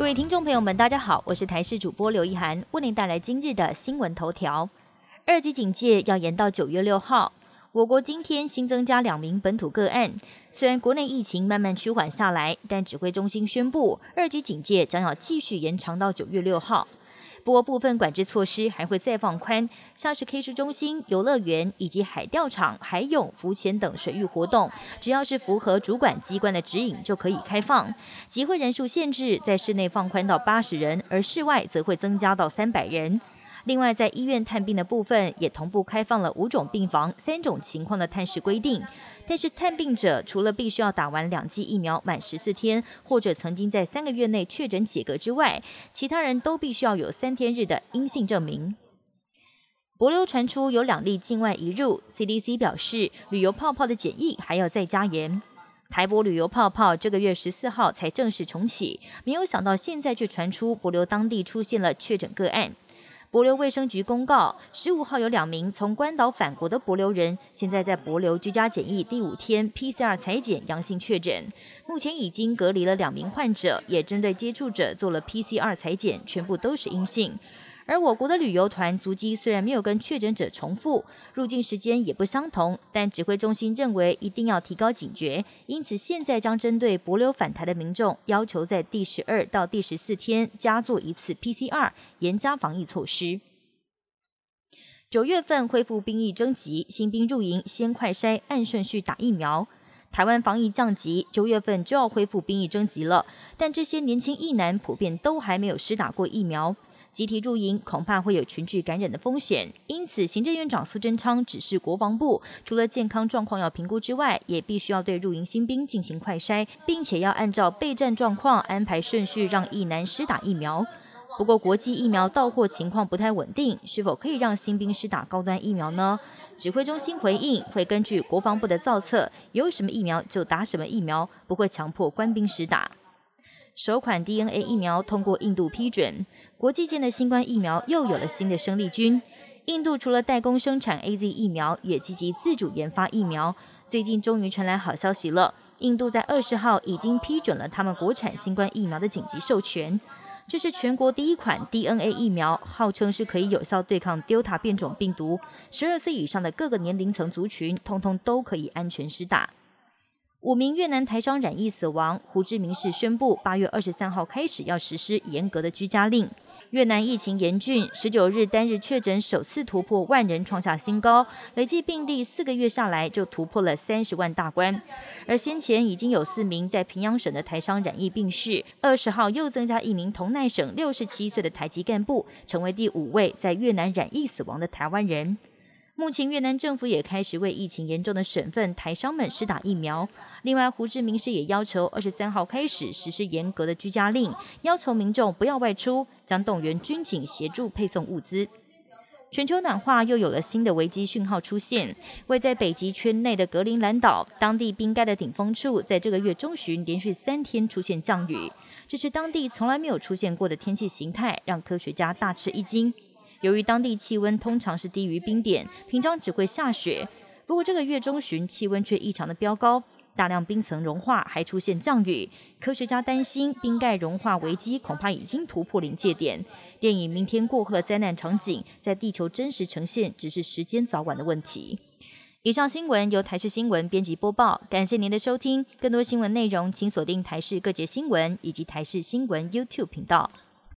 各位听众朋友们，大家好，我是台视主播刘一涵，为您带来今日的新闻头条。二级警戒要延到九月六号。我国今天新增加两名本土个案，虽然国内疫情慢慢趋缓下来，但指挥中心宣布二级警戒将要继续延长到九月六号。不过部分管制措施还会再放宽，像是 K 书中心、游乐园以及海钓场、海泳、浮潜等水域活动，只要是符合主管机关的指引就可以开放。集会人数限制在室内放宽到八十人，而室外则会增加到三百人。另外，在医院探病的部分，也同步开放了五种病房、三种情况的探视规定。但是，探病者除了必须要打完两剂疫苗满十四天，或者曾经在三个月内确诊解隔之外，其他人都必须要有三天日的阴性证明。博流传出有两例境外移入，CDC 表示旅游泡泡的检疫还要再加严。台博旅游泡泡这个月十四号才正式重启，没有想到现在却传出博流当地出现了确诊个案。博流卫生局公告，十五号有两名从关岛返国的博流人，现在在博流居家检疫第五天，PCR 裁检阳性确诊，目前已经隔离了两名患者，也针对接触者做了 PCR 裁检，全部都是阴性。而我国的旅游团足迹虽然没有跟确诊者重复，入境时间也不相同，但指挥中心认为一定要提高警觉，因此现在将针对博流返台的民众，要求在第十二到第十四天加做一次 PCR，严加防疫措施。九月份恢复兵役征集，新兵入营先快筛，按顺序打疫苗。台湾防疫降级，九月份就要恢复兵役征集了，但这些年轻役男普遍都还没有施打过疫苗。集体入营恐怕会有群聚感染的风险，因此行政院长苏贞昌指示国防部，除了健康状况要评估之外，也必须要对入营新兵进行快筛，并且要按照备战状况安排顺序让役男施打疫苗。不过国际疫苗到货情况不太稳定，是否可以让新兵施打高端疫苗呢？指挥中心回应会根据国防部的造册，有什么疫苗就打什么疫苗，不会强迫官兵施打。首款 DNA 疫苗通过印度批准，国际间的新冠疫苗又有了新的生力军。印度除了代工生产 A Z 疫苗，也积极自主研发疫苗。最近终于传来好消息了，印度在二十号已经批准了他们国产新冠疫苗的紧急授权。这是全国第一款 DNA 疫苗，号称是可以有效对抗 Delta 变种病毒，十二岁以上的各个年龄层族群，通通都可以安全施打。五名越南台商染疫死亡，胡志明市宣布，八月二十三号开始要实施严格的居家令。越南疫情严峻，十九日单日确诊首次突破万人，创下新高，累计病例四个月下来就突破了三十万大关。而先前已经有四名在平阳省的台商染疫病逝，二十号又增加一名同奈省六十七岁的台籍干部，成为第五位在越南染疫死亡的台湾人。目前越南政府也开始为疫情严重的省份台商们施打疫苗。另外，胡志明市也要求二十三号开始实施严格的居家令，要求民众不要外出，将动员军警协助配送物资。全球暖化又有了新的危机讯号出现，位在北极圈内的格陵兰岛，当地冰盖的顶峰处，在这个月中旬连续三天出现降雨，这是当地从来没有出现过的天气形态，让科学家大吃一惊。由于当地气温通常是低于冰点，平常只会下雪。不过这个月中旬气温却异常的飙高，大量冰层融化，还出现降雨。科学家担心冰盖融化危机恐怕已经突破临界点。电影《明天过后》的灾难场景在地球真实呈现，只是时间早晚的问题。以上新闻由台视新闻编辑播报，感谢您的收听。更多新闻内容请锁定台视各节新闻以及台视新闻 YouTube 频道。